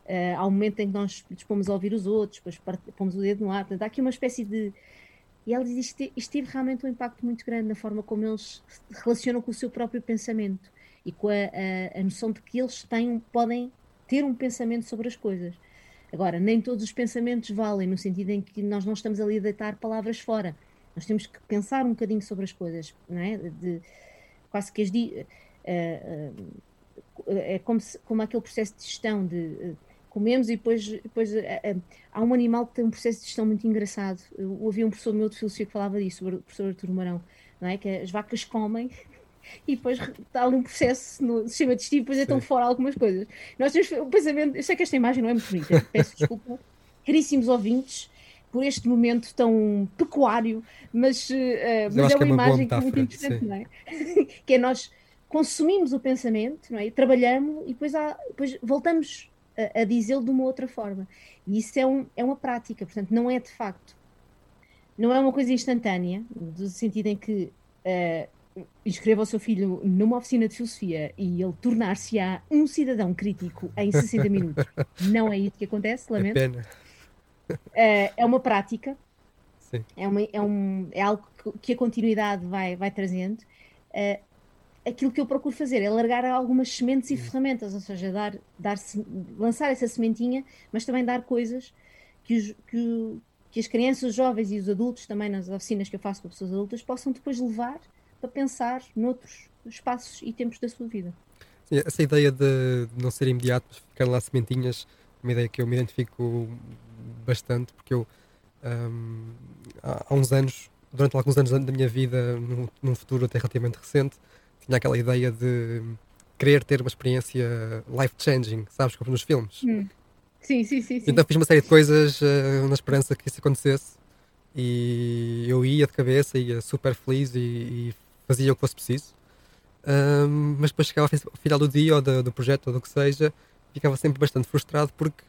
Uh, há um momento em que nós dispomos a ouvir os outros, depois pomos o dedo no ar. Portanto, há aqui uma espécie de. E ela diz que isto teve realmente um impacto muito grande na forma como eles relacionam com o seu próprio pensamento e com a, a, a noção de que eles têm, podem ter um pensamento sobre as coisas. Agora, nem todos os pensamentos valem, no sentido em que nós não estamos ali a deitar palavras fora. Nós temos que pensar um bocadinho sobre as coisas, não é? De, quase que as. Di, uh, uh, é como, se, como aquele processo de gestão de comemos e depois, depois uh, há um animal que tem um processo de gestão muito engraçado. Eu ouvi um professor meu de filosofia que falava disso, o professor Artur Marão, não é? que as vacas comem e depois está ali um processo no sistema digestivo e depois estão fora algumas coisas. Nós temos o pensamento, eu sei que esta imagem não é muito bonita, peço desculpa, caríssimos ouvintes, por este momento tão pecuário, mas, uh, mas é uma, é uma imagem que é muito interessante, não é? que é nós consumimos o pensamento, não é? trabalhamos e depois, há, depois voltamos a, a dizê-lo de uma outra forma. E isso é, um, é uma prática, portanto, não é de facto. Não é uma coisa instantânea, no sentido em que uh, inscreva o seu filho numa oficina de filosofia e ele tornar-se-á um cidadão crítico em 60 minutos. Não é isso que acontece, lamento. É pena. É, é uma prática, Sim. é, uma, é, um, é algo que- a continuidade vai, vai trazendo. É, aquilo que eu procuro fazer é largar algumas sementes e ferramentas, ou seja, dar, dar, lançar essa sementinha, mas também dar coisas que, os- que que as crianças, os jovens e os adultos, também nas oficinas que eu faço com pessoas adultas, possam depois levar para pensar noutros espaços e tempos da sua vida. Sim, essa ideia de não ser imediato, mas ficar lá sementinhas, é uma ideia que eu me identifico bastante, porque eu há, há uns anos, durante alguns anos da minha vida, num, num futuro até relativamente recente, tinha aquela ideia de querer ter uma experiência life-changing, sabes, como nos filmes. Sim, sim, sim. sim. Então fiz uma série de coisas eh, na esperança que isso acontecesse e eu ia de cabeça, ia super feliz e, e fazia o que fosse preciso. Ahm, mas depois chegava ao final do dia ou do, do projeto ou do que seja, ficava sempre bastante frustrado porque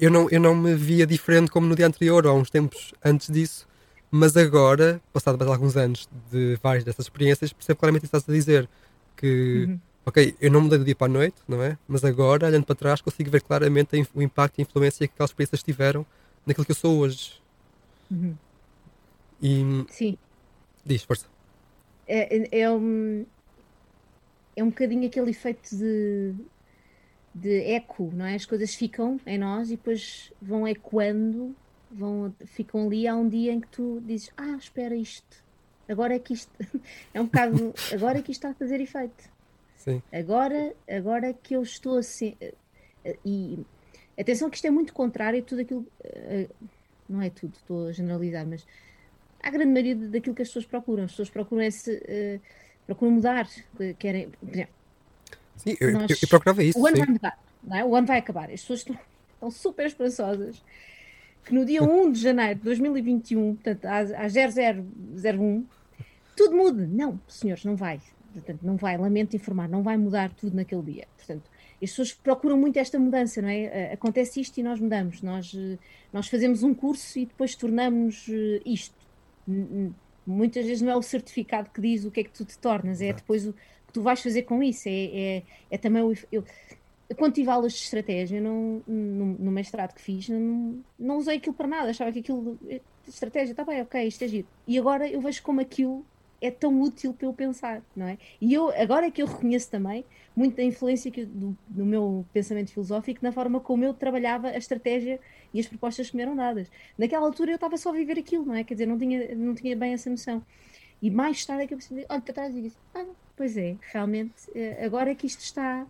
eu não, eu não me via diferente como no dia anterior ou há uns tempos antes disso. Mas agora, passado mais alguns anos de várias dessas experiências, percebo claramente o que estás a dizer. Que, Uhum. ok, eu não mudei do dia para a noite, não é? Mas agora, olhando para trás, consigo ver claramente o impacto e a influência que aquelas experiências tiveram naquilo que eu sou hoje. Uhum. E Sim. diz, força. É, é, é um, é um bocadinho aquele efeito de, de eco, não é? As coisas ficam em nós e depois vão ecoando, vão, ficam ali. Há um dia em que tu dizes: Ah, espera, isto. Agora é que isto. É um bocado. Agora é que isto está a fazer efeito. Sim, Agora, agora é que eu estou assim. E atenção que isto é muito contrário a tudo aquilo. eh, Não é tudo, estou a generalizar, mas a grande maioria daquilo que as pessoas procuram. As pessoas procuram esse. eh, procuram mudar. que Querem, por exemplo, Sim eu, Nós- eu, eu procurava isso. o ano sim. vai mudar, é? O ano vai acabar. As pessoas estão, estão super esperançosas que no dia 1 de janeiro de 2021, portanto, às, às 0001, tudo mude. Não, senhores, não vai. Portanto, não vai, lamento informar, não vai mudar tudo naquele dia. Portanto, as pessoas procuram muito esta mudança, não é? Eh, Acontece isto e nós mudamos. Nós, eh, nós fazemos um curso e depois tornamos eh, isto. Muitas vezes não é o certificado que diz o que é que tu te tornas, é depois o que tu vais fazer com isso. É, é, é também o. Eu, quando tive aulas de estratégia não, no, no mestrado que fiz, não, não usei aquilo para nada, achava que aquilo. eh, Estratégia, está bem, ok, isto é giro. E agora eu vejo como aquilo é tão útil para eu pensar, não é? E eu, agora é que eu reconheço também muito da influência do, do meu pensamento filosófico na forma como eu trabalhava a estratégia e as propostas que me eram dadas. Naquela altura eu estava só a viver aquilo, não é? Quer dizer, não tinha, não tinha bem essa noção. E mais tarde é que eu percebi, olho para trás e disse, ah, pois é, realmente, eh, agora é que isto está,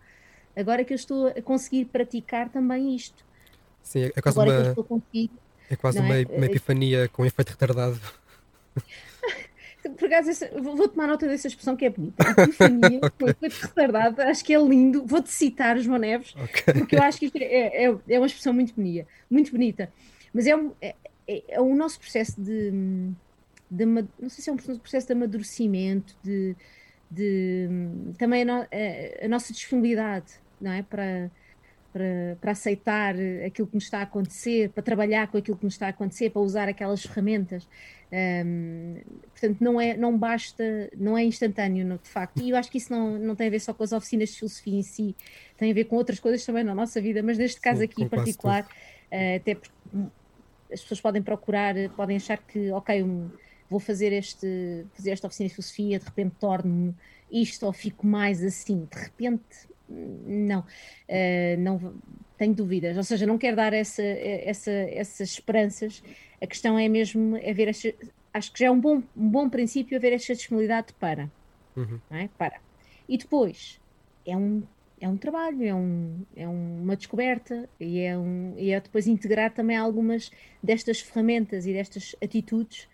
agora é que eu estou a conseguir praticar também isto. Sim, é, é quase Agora é que eu uma, estou a conseguir é quase uma, é? uma epifania com efeito retardado. Por acaso, vou tomar nota dessa expressão que é bonita. Epifania, com efeito retardado, acho que é lindo. Vou-te citar, João Neves, Ok. porque eu acho que isto é, é, é uma expressão muito bonita, muito bonita. Mas é, um, é, é- é o nosso processo de, de não sei se é um processo de amadurecimento, de, de também a, no- a- a nossa disponibilidade, não é? Para, para, para aceitar aquilo que nos está a acontecer, para trabalhar com aquilo que nos está a acontecer, para usar aquelas ferramentas. Hum, portanto, não, é, não basta, não é instantâneo, no- de facto. E eu acho que isso não, não tem a ver só com as oficinas de filosofia em si, tem a ver com outras coisas também na nossa vida, mas neste caso Sim, aqui em particular, eh, até porque as pessoas podem procurar, podem achar que, ok, um, vou fazer, este, fazer esta oficina de filosofia, de repente torno-me isto ou fico mais assim, de repente, não, Eh, não tenho dúvidas, ou seja, não quero dar essa, essa, essas esperanças, a questão é mesmo é ver esta, acho que já é um bom, um bom princípio haver esta disponibilidade para, Uhum. é? Para. E depois, é um, é um trabalho, é, um, é uma descoberta e é, um, e é depois integrar também algumas destas ferramentas e destas atitudes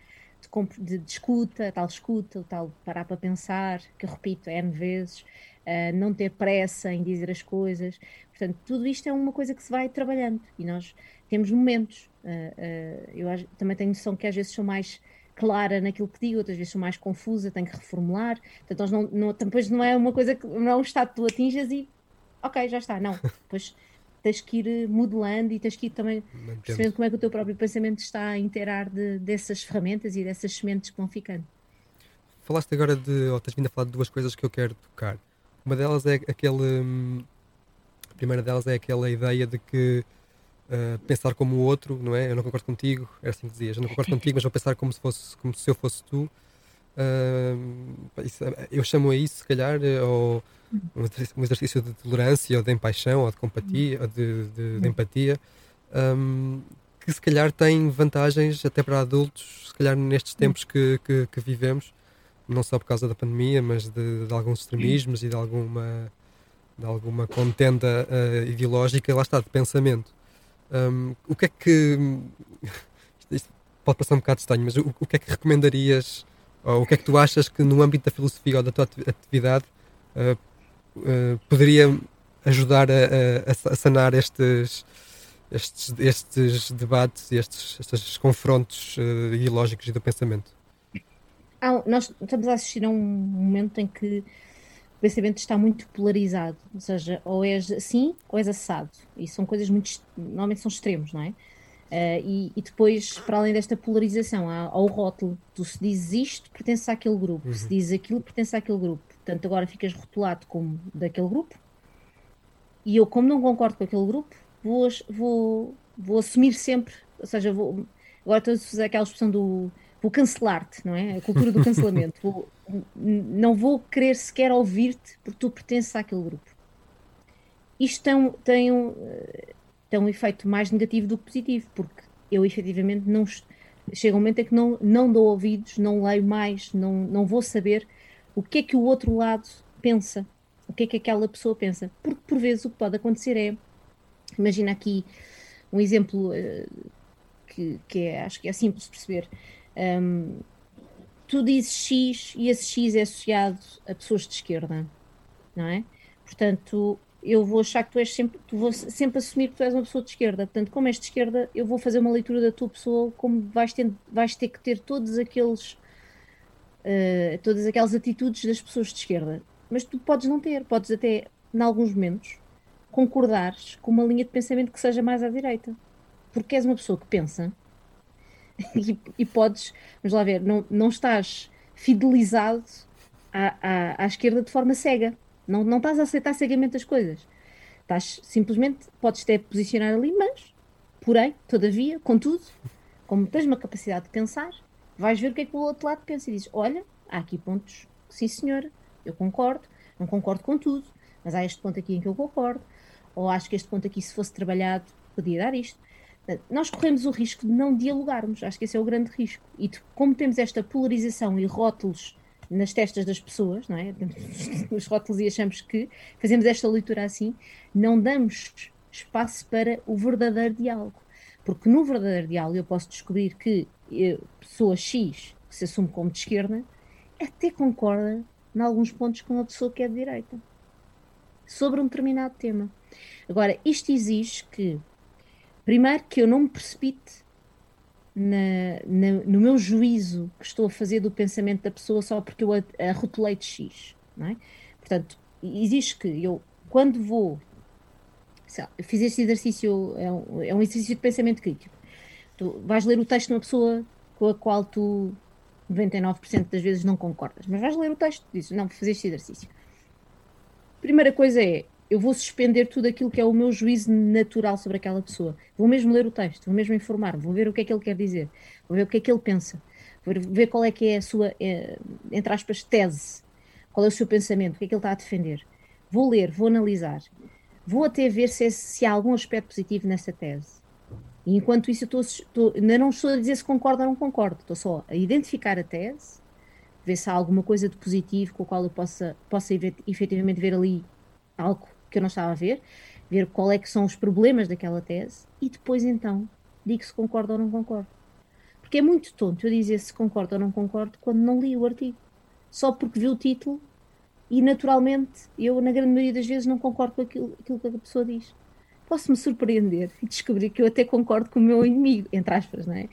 de, de, de escuta, tal escuta, o tal parar para pensar, que eu repito N vezes, uh, não ter pressa em dizer as coisas. Portanto, tudo isto é uma coisa que se vai trabalhando e nós temos momentos. Uh, uh, eu acho- também tenho noção que às vezes sou mais clara naquilo que digo, outras vezes sou mais confusa, tenho que reformular. Portanto, nós não, não, depois não é uma coisa que não é um estado que tu atinjas e ok, já está. Não, depois tens que ir eh, modelando e tens que ir também Mantemos. percebendo como é que o teu próprio pensamento está a inteirar de, dessas ferramentas e dessas sementes que vão ficando. falaste agora de, ou tens vindo a falar de duas coisas que eu quero tocar. Uma delas é aquele. Hum, a primeira delas é aquela ideia de que uh, pensar como o outro, não é? Eu não concordo contigo, era assim que dizias, eu não concordo contigo, mas vou pensar como se, fosse, como se eu fosse tu. Uh, isso, eu chamo a isso, se calhar, ou um exercício de tolerância, ou de empaixão, ou de compatia, ou de, de, de empatia, um, que se calhar tem vantagens até para adultos, se calhar nestes tempos que, que, que vivemos, não só por causa da pandemia, mas de, de alguns extremismos e de alguma, de alguma contenda uh, ideológica, lá está, de pensamento. Um, o que é que. Isto pode passar um bocado estranho, mas o, o, que é que recomendarias, ou o que é que tu achas que no âmbito da filosofia ou da tua atividade uh, uh, poderia ajudar a, a, a sanar estes, estes, estes debates, estes, estes confrontos uh, ideológicos e do pensamento? Ah, nós estamos a assistir a um momento em que o pensamento está muito polarizado, ou seja, ou és assim ou és assado. E são coisas muito, normalmente são extremos, não é? Uh, e, e, depois, para além desta polarização, há, há o rótulo. Tu se dizes isto, pertence àquele grupo. Uhum. Se dizes aquilo, pertence àquele grupo. Portanto, agora ficas rotulado como daquele grupo. E eu, como não concordo com aquele grupo, vou, vou, vou assumir sempre, ou seja, vou, agora estou a fazer aquela expressão do vou cancelar-te, não é? A cultura do cancelamento. vou, não vou querer sequer ouvir-te porque tu pertences àquele grupo. Isto tem, tem, um, tem um efeito mais negativo do que positivo, porque eu efetivamente não chega um momento em que não, não dou ouvidos, não leio mais, não, não vou saber o que é que o outro lado pensa, o que é que aquela pessoa pensa. Porque por vezes o que pode acontecer é, imagina aqui um exemplo uh, que, que é, acho que é simples de perceber. Um, tu dizes X e esse X é associado a pessoas de esquerda, não é? Portanto, eu vou achar que tu és sempre, tu vou sempre assumir que tu és uma pessoa de esquerda. Portanto, como és de esquerda, eu vou fazer uma leitura da tua pessoa como vais ter, vais ter que ter todos aqueles, uh, todas aquelas atitudes das pessoas de esquerda. Mas tu podes não ter, podes até, em alguns momentos, concordares com uma linha de pensamento que seja mais à direita. Porque és uma pessoa que pensa e, e, podes, vamos lá ver, não, não estás fidelizado à, à, à esquerda de forma cega. Não, não estás a aceitar cegamente as coisas. Estás simplesmente, podes até posicionar ali, mas, porém, todavia, contudo, como tens uma capacidade de pensar, vais ver o que é que o outro lado pensa e dizes: Olha, há aqui pontos, sim senhora, eu concordo, não concordo com tudo, mas há este ponto aqui em que eu concordo, ou acho que este ponto aqui, se fosse trabalhado, podia dar isto. Nós corremos o risco de não dialogarmos, acho que esse é o grande risco. E como temos esta polarização e rótulos nas testas das pessoas, não é? Os rótulos e achamos que fazemos esta leitura assim, não damos espaço para o verdadeiro diálogo. Porque no verdadeiro diálogo eu posso descobrir que eu, pessoa X, que se assume como de esquerda, até concorda em alguns pontos com a pessoa que é de direita sobre um determinado tema. Agora, isto exige que, primeiro, que eu não me precipite na, na, no meu juízo que estou a fazer do pensamento da pessoa só porque eu a, a rotulei de X. É? Portanto, exige que eu, quando vou. Eu fiz este exercício, é um, é um exercício de pensamento crítico. Tu vais ler o texto de uma pessoa com a qual tu 99% das vezes não concordas, mas vais ler o texto dizes: Não, vou fazer este exercício. Primeira coisa é eu vou suspender tudo aquilo que é o meu juízo natural sobre aquela pessoa. Vou mesmo ler o texto, vou mesmo informar, vou ver o que é que ele quer dizer, vou ver o que é que ele pensa, vou ver qual é que é a sua, é, entre aspas, tese, qual é o seu pensamento, o que é que ele está a defender. Vou ler, vou analisar, vou até ver se, é, se há algum aspecto positivo nessa tese. E enquanto isso, eu estou, ainda não estou a dizer se concordo ou não concordo, estou só a identificar a tese, ver se há alguma coisa de positivo com a qual eu possa, possa efetivamente ver ali algo que eu não estava a ver, ver qual é que são os problemas daquela tese e depois então digo se concordo ou não concordo. Porque é muito tonto eu dizer se concordo ou não concordo quando não li o artigo. Só porque vi o título e naturalmente eu, na grande maioria das vezes, não concordo com aquilo, aquilo que a pessoa diz. Posso-me surpreender e descobrir que eu até concordo com o meu inimigo, entre aspas, não é?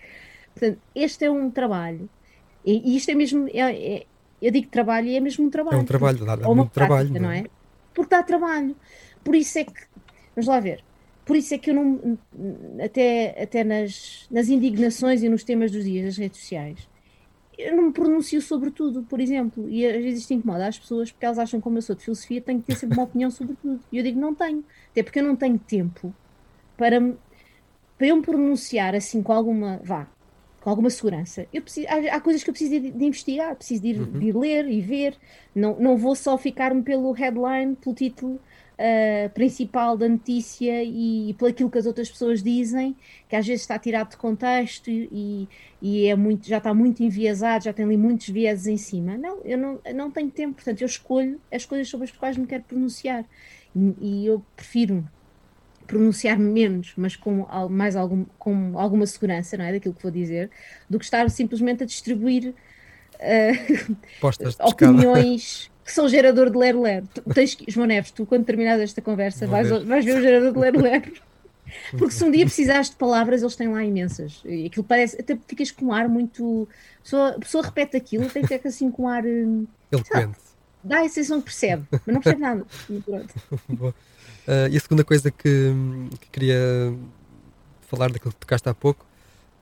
Portanto, este é um trabalho. E, e isto é mesmo. É, é, eu digo trabalho e é mesmo um trabalho. É um trabalho, dá, dá muito prática, trabalho. Não é? Porque dá trabalho. Por isso é que, vamos lá ver, por isso é que eu não, até, até nas, nas indignações e nos temas dos dias das redes sociais, eu não me pronuncio sobre tudo, por exemplo, e às vezes isto incomoda as pessoas porque elas acham que, como eu sou de filosofia, tenho que ter sempre uma opinião sobre tudo. E eu digo, não tenho, até porque eu não tenho tempo para, para eu me pronunciar assim com alguma, vá, com alguma segurança. Eu preciso, há, há coisas que eu preciso de, de investigar, preciso de ir, uhum. de ir, ler e ver, não, não vou só ficar-me pelo headline, pelo título uh, principal da notícia e, e por aquilo que as outras pessoas dizem, que às vezes está tirado de contexto e, e é muito, já está muito enviesado, já tem ali muitos vieses em cima. Não, eu não, não tenho tempo, portanto eu escolho as coisas sobre as quais me quero pronunciar e, e eu prefiro pronunciar menos, mas com mais algum, com alguma segurança, não é, daquilo que vou dizer, do que estar simplesmente a distribuir uh, opiniões que são gerador de que, João Neves, tu quando terminares esta conversa vais, vais ver o gerador de lero-lero. Porque se um dia precisares de palavras, eles têm lá imensas. E aquilo parece, até ficas com um ar muito. A pessoa, a pessoa repete aquilo, tem que ter assim com um ar. Ele Eloquente. Dá a sensação que percebe, mas não percebe nada. Uh, e a segunda coisa que, que, queria falar daquilo que tocaste há pouco,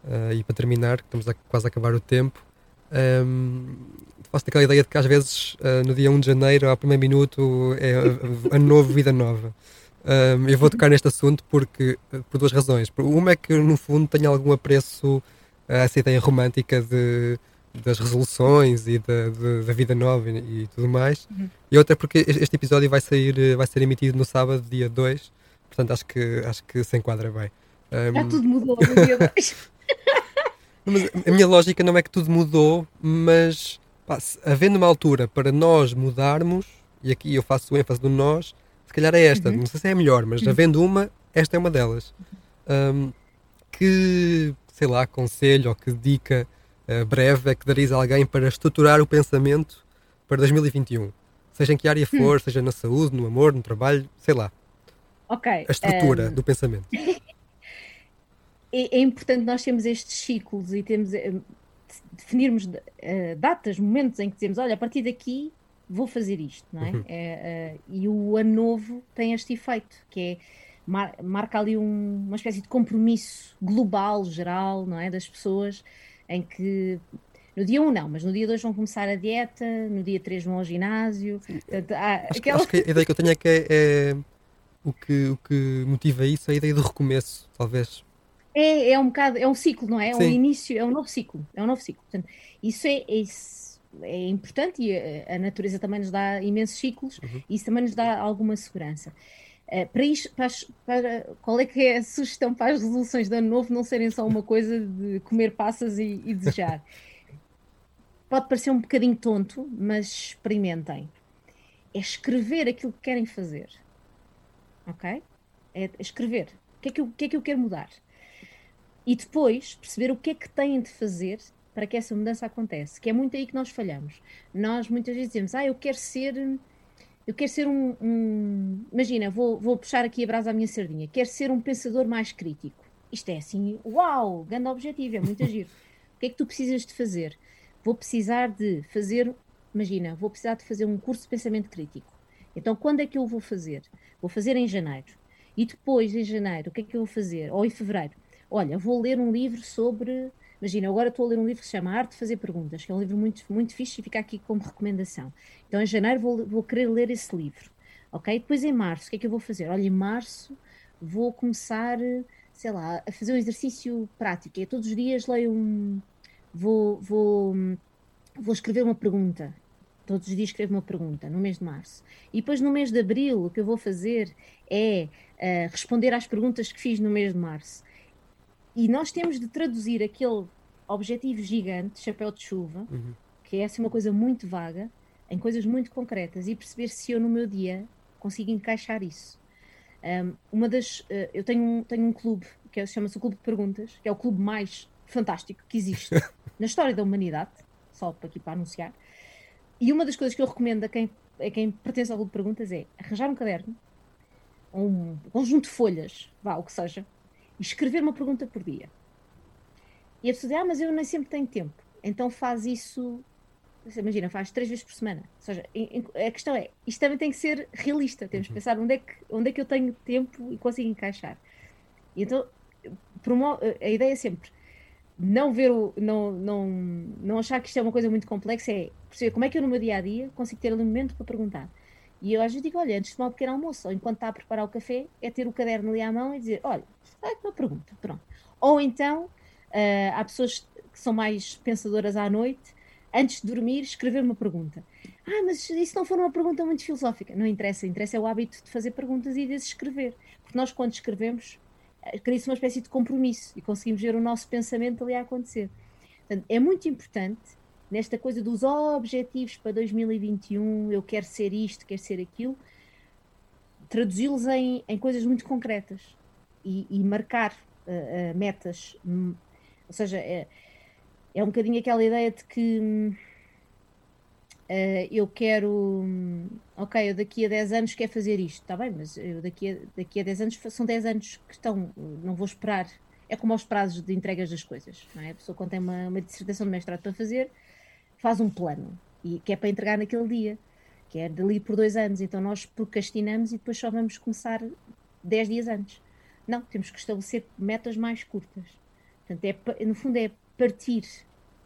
uh, e para terminar, que estamos a, quase a acabar o tempo, um, faço aquela ideia de que às vezes uh, no dia 1 de janeiro, ao primeiro minuto, é a, a novo, vida nova. Um, eu vou tocar neste assunto porque, por duas razões. Uma é que, no fundo, tenho algum apreço a essa ideia romântica de, das resoluções e da, de, da vida nova e, e tudo mais. Uhum. E outra porque este episódio vai, sair, vai ser emitido no sábado, dia 2. Portanto, acho que, acho que se enquadra bem. Um, Já tudo mudou no dia 2. Mas a minha lógica não é que tudo mudou, mas pá, havendo uma altura para nós mudarmos, e aqui eu faço o ênfase no nós, se calhar é esta, uhum. não sei se é a melhor, mas uhum. havendo uma, esta é uma delas. Um, que, sei lá, conselho ou que dica breve é que darias a alguém para estruturar o pensamento para 2021? Seja em que área for, hum. seja na saúde, no amor, no trabalho, sei lá. Ok. A estrutura um... do pensamento. é, é, importante nós termos estes ciclos e temos uh, definirmos uh, datas, momentos em que dizemos, olha, a partir daqui vou fazer isto, não é? Uhum. é uh, e o ano novo tem este efeito, que é mar, marca ali um, uma espécie de compromisso global, geral, não é? Das pessoas em que no dia 1 um, não, mas no dia 2 vão começar a dieta, no dia 3 vão ao ginásio. Portanto, acho, aquela... acho, que a ideia que eu tenho é que é, é, o, que, o que motiva isso é a ideia do recomeço, talvez. É, é um bocado, é um ciclo, não é? É um início, é um novo ciclo, é um novo ciclo. Portanto, isso é, é, é importante e a, a, natureza também nos dá imensos ciclos uhum. e isso também nos dá alguma segurança. Uh, para isto, para, para, qual é que é a sugestão para as resoluções de ano novo não serem só uma coisa de comer passas e, e desejar? Pode parecer um bocadinho tonto, mas experimentem. É escrever aquilo que querem fazer. Ok? É escrever. O que é que eu, que é que eu quero mudar? e depois perceber o que é que têm de fazer para que essa mudança aconteça, que é muito aí que nós falhamos. Nós muitas vezes dizemos, ah, eu quero ser, eu quero ser um, um imagina, vou, vou puxar aqui a brasa à minha sardinha, quero ser um pensador mais crítico. Isto é assim, uau, grande objetivo, é muito agir. o que é que tu precisas de fazer? Vou precisar de fazer, imagina, vou precisar de fazer um curso de pensamento crítico. Então, quando é que eu vou fazer? Vou fazer em janeiro. E depois, em janeiro, o que é que eu vou fazer? Ou em fevereiro olha, vou ler um livro sobre. Imagina, agora estou a ler um livro que se chama Arte de Fazer Perguntas, que é um livro muito, muito fixe e fica aqui como recomendação. Então, em janeiro, vou, vou querer ler esse livro. Ok? Depois, em março, o que é que eu vou fazer? Olha, em março, vou começar, sei lá, a fazer um exercício prático. É todos os dias leio um. Vou, vou, vou escrever uma pergunta. Todos os dias escrevo uma pergunta, no mês de março. E depois, no mês de abril, o que eu vou fazer é uh, responder às perguntas que fiz no mês de março. E nós temos de traduzir aquele objetivo gigante, chapéu de chuva, uhum. que é assim uma coisa muito vaga, em coisas muito concretas e perceber se eu no meu dia consigo encaixar isso. Um, uma das, uh, eu tenho um, tenho um clube que é, chama-se o Clube de Perguntas, que é o clube mais fantástico que existe na história da humanidade, só para aqui para anunciar. E uma das coisas que eu recomendo a quem, a quem pertence ao Clube de Perguntas é arranjar um caderno, um conjunto de folhas, vá, o que seja, escrever uma pergunta por dia. E a pessoa diz, ah, mas eu nem sempre tenho tempo. Então faz isso, imagina, faz três vezes por semana. Ou seja, a questão é, isto também tem que ser realista. Temos que uhum. pensar onde é que, onde é que eu tenho tempo e consigo encaixar. E então, a ideia é sempre, não ver o, não, não, não achar que isto é uma coisa muito complexa, é perceber como é que eu no meu dia a dia consigo ter ali um momento para perguntar. E eu às vezes digo, olha, antes de tomar um pequeno almoço, ou enquanto está a preparar o café, é ter o caderno ali à mão e dizer, olha, é uma pergunta, pronto. Ou então, uh, há pessoas que são mais pensadoras à noite, antes de dormir, escrever uma pergunta. Ah, mas isso não for uma pergunta muito filosófica. Não interessa, interessa é o hábito de fazer perguntas e de escrever. Porque nós, quando escrevemos, eh, cria-se uma espécie de compromisso e conseguimos ver o nosso pensamento ali a acontecer. Portanto, é muito importante nesta coisa dos objetivos para 2021, eu quero ser isto, quero ser aquilo, traduzi-los em, em coisas muito concretas e, e marcar uh, uh, metas. Um, ou seja, é, é um bocadinho aquela ideia de que uh, eu quero, um, ok, eu daqui a 10 anos quero fazer isto, está bem, mas eu daqui a, daqui a 10 anos são 10 anos que estão, não vou esperar. É como aos prazos de entregas das coisas, não é? A pessoa, quando tem uma, uma dissertação de mestrado para fazer, faz um plano, e que é para entregar naquele dia, que é dali por dois anos. Então nós procrastinamos e depois só vamos começar 10 dias antes. Não, temos que estabelecer metas mais curtas. Portanto, é, no fundo é partir,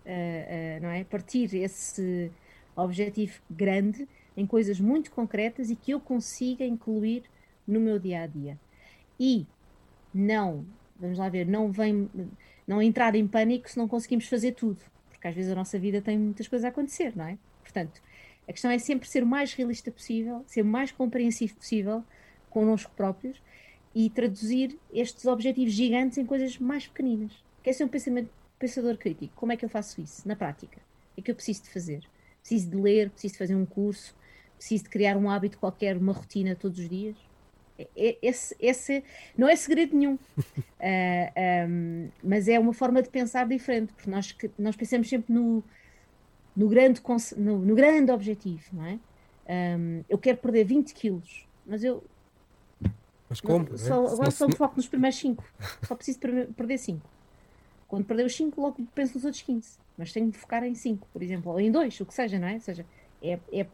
uh, uh, não é? Partir esse objetivo grande em coisas muito concretas e que eu consiga incluir no meu dia a dia. E não, vamos lá ver, não vem, não entrar em pânico se não conseguimos fazer tudo, porque às vezes a nossa vida tem muitas coisas a acontecer, não é? Portanto, a questão é sempre ser o mais realista possível, ser o mais compreensivo possível connosco próprios e traduzir estes objetivos gigantes em coisas mais pequeninas. Quer ser um pensamento, pensador crítico. Como é que eu faço isso na prática? O é que eu preciso de fazer? Preciso de ler, preciso de fazer um curso, preciso de criar um hábito qualquer, uma rotina todos os dias? Esse, esse não é segredo nenhum, uh, ah, um, mas é uma forma de pensar diferente, porque nós, nós pensamos sempre no, no, grande, no, no grande objetivo, não é? Um, eu quero perder 20 quilos, mas eu mas como? Não, só, agora só me foco nos primeiros 5. Só preciso perder 5. Quando perder os 5, logo penso nos outros 15. Mas tenho de focar em 5, por exemplo, ou em 2, o que seja, não é? Ou seja, é, é,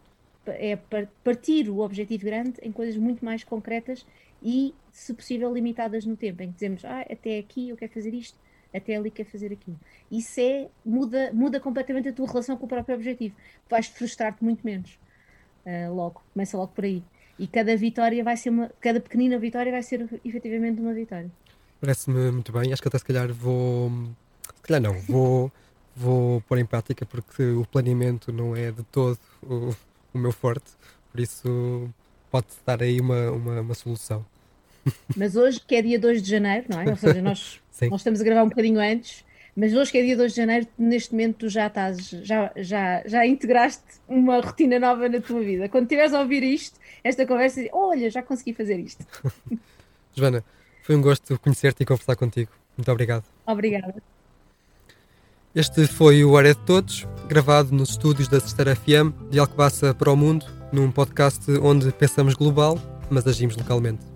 é partir o objetivo grande em coisas muito mais concretas e, se possível, limitadas no tempo, em que dizemos, ah, até aqui eu quero fazer isto, até ali quero fazer aquilo. Isso é, muda, muda completamente a tua relação com o próprio objetivo. Vais frustrar-te muito menos. Uh, logo, começa logo por aí e cada vitória vai ser uma, cada pequenina vitória vai ser efetivamente uma vitória. Parece-me muito bem, acho que até se calhar vou, se calhar não, vou, vou pôr em prática porque o planeamento não é de todo o meu forte, por isso pode dar aí uma, uma, uma solução. Mas hoje, que é dia 2 de janeiro, não é? Ou seja, nós, nós estamos a gravar um bocadinho antes, mas hoje que é dia 2 de janeiro, neste momento tu já estás, já, já, já integraste uma rotina nova na tua vida. Quando estiveres a ouvir isto, esta conversa, olha, já consegui fazer isto. Joana, foi um gosto conhecer-te e conversar contigo. Muito obrigado. Obrigada. Este foi o Área de Todos, gravado nos estúdios da Sexta FM de Alcobaça para o Mundo, num podcast onde pensamos global, mas agimos localmente.